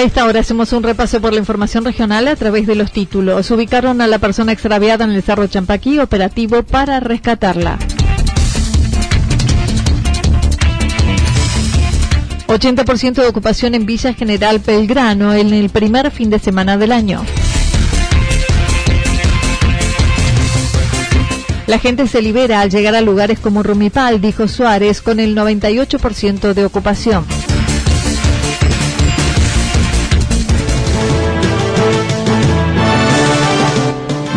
A esta hora hacemos un repaso por la información regional a través de los títulos. Ubicaron a la persona extraviada en el Cerro Champaquí, operativo para rescatarla. 80% de ocupación en Villa General Belgrano en el primer fin de semana del año. La gente se libera al llegar a lugares como Rumipal, dijo Suárez, con el 98% de ocupación.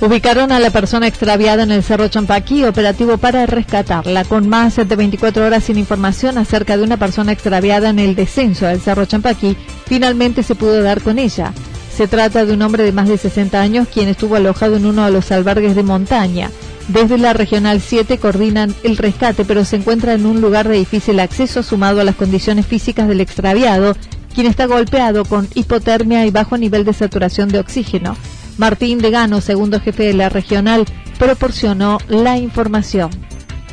Ubicaron a la persona extraviada en el Cerro Champaquí, operativo para rescatarla, con más de 24 horas sin información acerca de una persona extraviada en el descenso del Cerro Champaquí. Finalmente se pudo dar con ella. Se trata de un hombre de más de 60 años quien estuvo alojado en uno de los albergues de montaña. Desde la Regional 7 coordinan el rescate, pero se encuentra en un lugar de difícil acceso sumado a las condiciones físicas del extraviado, quien está golpeado con hipotermia y bajo nivel de saturación de oxígeno. Martín Degano, segundo jefe de la regional, proporcionó la información.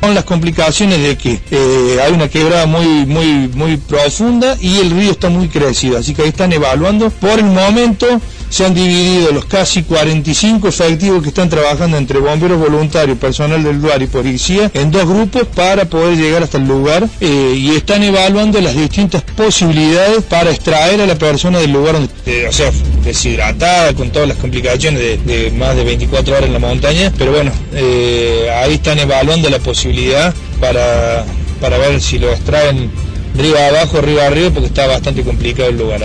Con las complicaciones de que eh, hay una quebrada muy, muy, muy profunda y el río está muy crecido, así que ahí están evaluando. Por el momento se han dividido los casi 45 efectivos que están trabajando entre bomberos voluntarios, personal del lugar y policía en dos grupos para poder llegar hasta el lugar eh, y están evaluando las distintas posibilidades para extraer a la persona del lugar donde, eh, o sea, deshidratada con todas las complicaciones de, más de 24 horas en la montaña, pero bueno, eh, ahí están evaluando la posibilidad para, para ver si lo extraen río abajo, río arriba, porque está bastante complicado el lugar.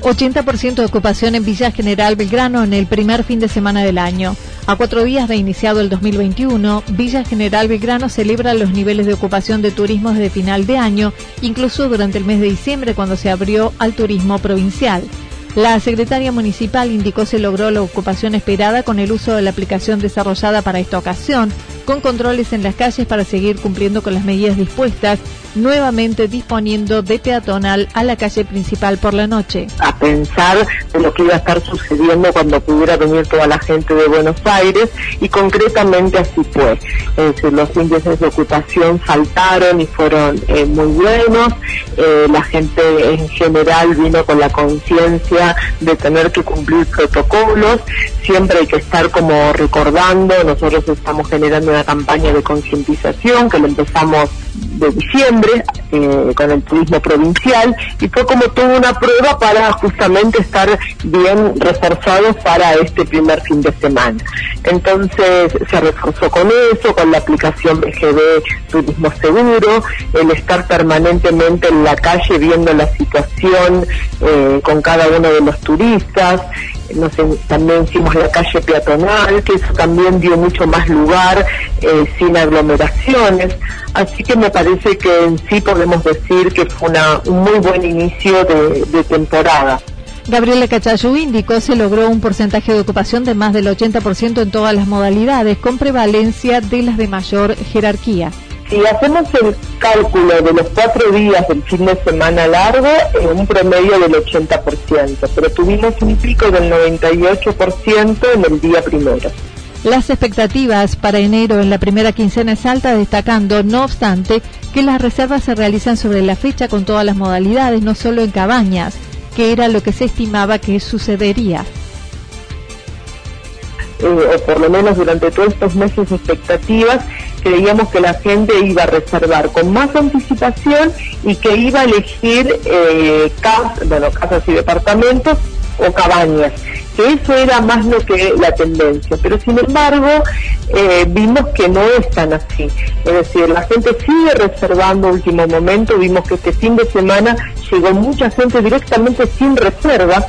80% de ocupación en Villa General Belgrano en el primer fin de semana del año. A cuatro días de iniciado el 2021, Villa General Belgrano celebra los niveles de ocupación de turismo desde final de año, incluso durante el mes de diciembre cuando se abrió al turismo provincial. La secretaria municipal indicó se logró la ocupación esperada con el uso de la aplicación desarrollada para esta ocasión, con controles en las calles para seguir cumpliendo con las medidas dispuestas nuevamente disponiendo de peatonal a la calle principal por la noche. A pensar de lo que iba a estar sucediendo cuando pudiera venir toda la gente de Buenos Aires y concretamente así fue. los índices de ocupación faltaron y fueron eh, muy buenos. Eh, la gente en general vino con la conciencia de tener que cumplir protocolos. Siempre hay que estar como recordando. Nosotros estamos generando una campaña de concientización que lo empezamos de diciembre eh, con el turismo provincial y fue como toda una prueba para justamente estar bien reforzados para este primer fin de semana. Entonces se reforzó con eso, con la aplicación BGB Turismo Seguro, el estar permanentemente en la calle viendo la situación eh, con cada uno de los turistas, también hicimos la calle peatonal, que eso también dio mucho más lugar, eh, sin aglomeraciones. Así que me parece que en sí podemos decir que fue un muy buen inicio de, de temporada. Gabriela Cachayú indicó se logró un porcentaje de ocupación de más del 80% en todas las modalidades, con prevalencia de las de mayor jerarquía. Si hacemos el cálculo de los cuatro días del fin de semana largo, es un promedio del 80%, pero tuvimos un pico del 98% en el día primero. Las expectativas para enero en la primera quincena es alta, destacando, no obstante, que las reservas se realizan sobre la fecha con todas las modalidades, no solo en cabañas, que era lo que se estimaba que sucedería. Eh, o por lo menos durante todos estos meses expectativas, creíamos que la gente iba a reservar con más anticipación y que iba a elegir eh, bueno, casas y departamentos o cabañas, que eso era más lo que la tendencia. Pero sin embargo, eh, vimos que no es tan así. Es decir, la gente sigue reservando último momento, vimos que este fin de semana llegó mucha gente directamente sin reserva,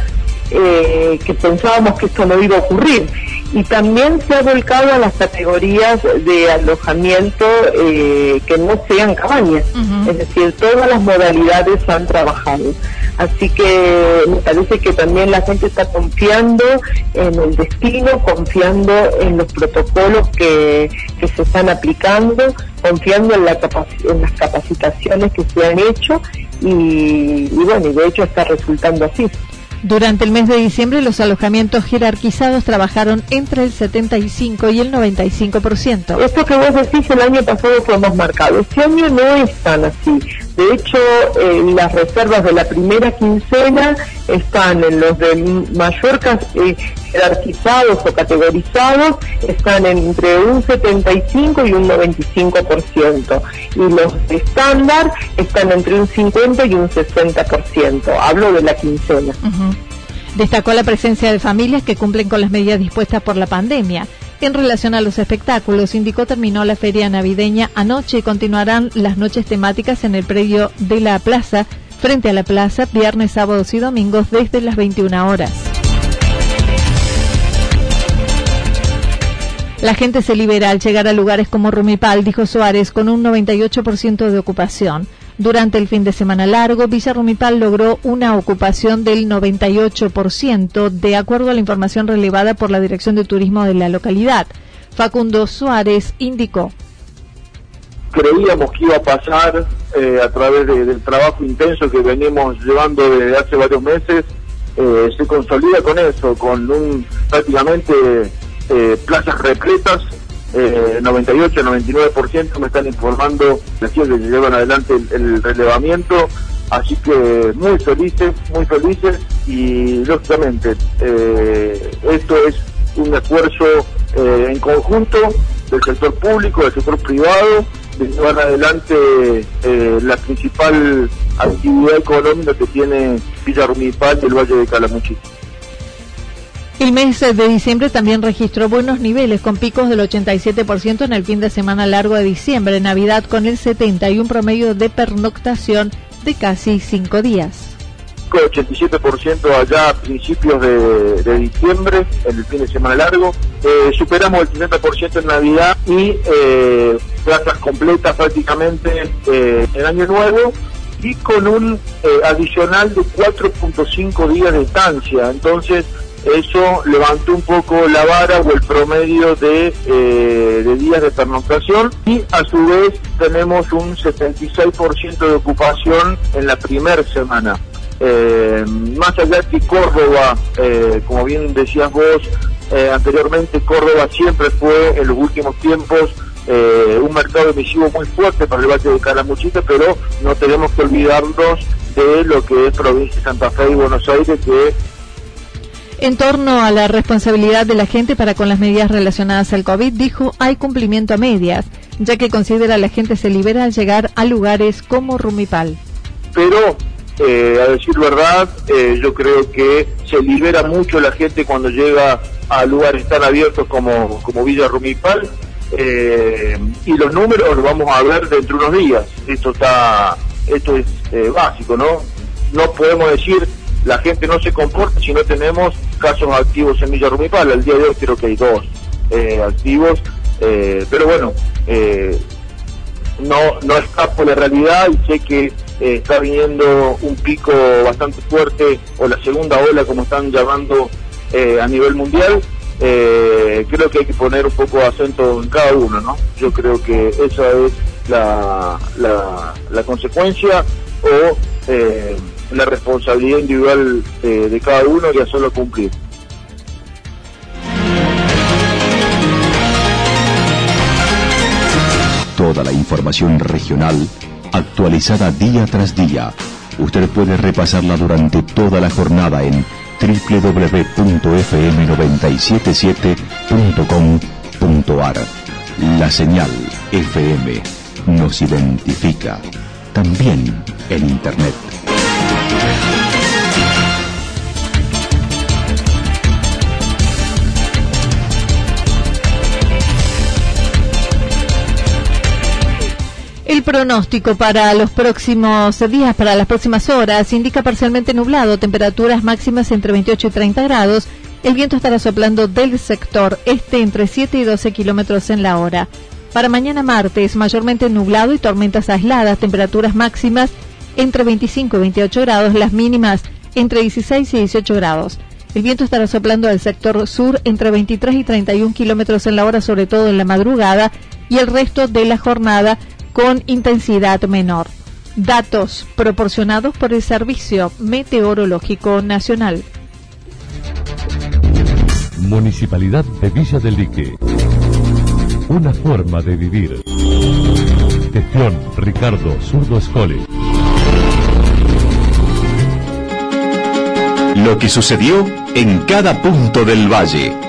que pensábamos que esto no iba a ocurrir y también se ha volcado a las categorías de alojamiento eh, que no sean cabañas, es decir, todas las modalidades han trabajado. Así que me parece que también la gente está confiando en el destino, confiando en los protocolos que, se están aplicando, confiando en, la en las capacitaciones que se han hecho y, y bueno, y de hecho está resultando así. Durante el mes de diciembre, los alojamientos jerarquizados trabajaron entre el 75 y el 95%. Esto que vos decís el año pasado fue más marcado. Este año no es tan así. De hecho, las reservas de la primera quincena están en los de mayor eh, jerarquizados o categorizados, están entre un 75 y un 95%. Y los estándar están entre un 50 y un 60%. Hablo de la quincena. Destacó la presencia de familias que cumplen con las medidas dispuestas por la pandemia. En relación a los espectáculos, indicó terminó la feria navideña anoche y continuarán las noches temáticas en el predio de la plaza, frente a la plaza, viernes, sábados y domingos desde las 21 horas. La gente se libera al llegar a lugares como Rumipal, dijo Suárez, con un 98% de ocupación. Durante el fin de semana largo, Villa Rumipal logró una ocupación del 98%, de acuerdo a la información relevada por la Dirección de Turismo de la localidad. Facundo Suárez indicó. Creíamos que iba a pasar eh, a través del trabajo intenso que venimos llevando desde hace varios meses, eh, se consolida con eso, con un prácticamente eh, plazas repletas eh, 98, 99% me están informando recién que llevan adelante el, relevamiento, así que muy felices, muy felices y lógicamente eh, esto es un esfuerzo eh, en conjunto del sector público, del sector privado, de llevar adelante eh, la principal actividad económica que tiene Villa Rumipal y el Valle de Calamuchita. El mes de diciembre también registró buenos niveles, con picos del 87% en el fin de semana largo de diciembre, Navidad con el 70 y un promedio de pernoctación de casi cinco días. 87% allá a principios de, diciembre, en el fin de semana largo. Eh, superamos el 60% en Navidad y eh, plazas completas prácticamente eh, en Año Nuevo y con un eh, adicional de 4.5 días de estancia. Entonces, eso levantó un poco la vara o el promedio de, eh, días de pernoctación y a su vez tenemos un 76% de ocupación en la primera semana. Eh, más allá que Córdoba, eh, como bien decías vos anteriormente, Córdoba siempre fue en los últimos tiempos un mercado emisivo muy fuerte para el Valle de Calamuchita, pero no tenemos que olvidarnos de lo que es provincia de Santa Fe y Buenos Aires, que en torno a la responsabilidad de la gente para con las medidas relacionadas al COVID, dijo hay cumplimiento a medias, ya que considera la gente se libera al llegar a lugares como Rumipal. Pero, eh, a decir verdad, eh, yo creo que se libera mucho la gente cuando llega a lugares tan abiertos como, como Villa Rumipal. Eh, y los números los vamos a ver dentro de unos días. Esto está, esto es básico, ¿no? No podemos decir la gente no se comporta si no tenemos casos activos en Villa Rumipal. Al día de hoy creo que hay dos eh, activos, eh, pero bueno, eh, no, no escapo la realidad y sé que está viniendo un pico bastante fuerte, o la segunda ola, como están llamando a nivel mundial. creo que hay que poner un poco de acento en cada uno, ¿no? Yo creo que esa es la, la, la consecuencia o la responsabilidad individual de cada uno y hacerlo cumplir. Toda la información regional actualizada día tras día. Usted puede repasarla durante toda la jornada en www.fm977.com.ar. La señal FM nos identifica también en Internet. El pronóstico para los próximos días, para las próximas horas, indica parcialmente nublado, temperaturas máximas entre 28 y 30 grados. El viento estará soplando del sector este entre 7 y 12 kilómetros en la hora. Para mañana martes, mayormente nublado y tormentas aisladas, temperaturas máximas entre 25 y 28 grados, las mínimas entre 16 y 18 grados. El viento estará soplando del sector sur entre 23 y 31 kilómetros en la hora, sobre todo en la madrugada, y el resto de la jornada con intensidad menor. Datos proporcionados por el Servicio Meteorológico Nacional. Municipalidad de Villa del Lique. Una forma de vivir. Gestión Ricardo Zurdo Escole. Lo que sucedió en cada punto del valle.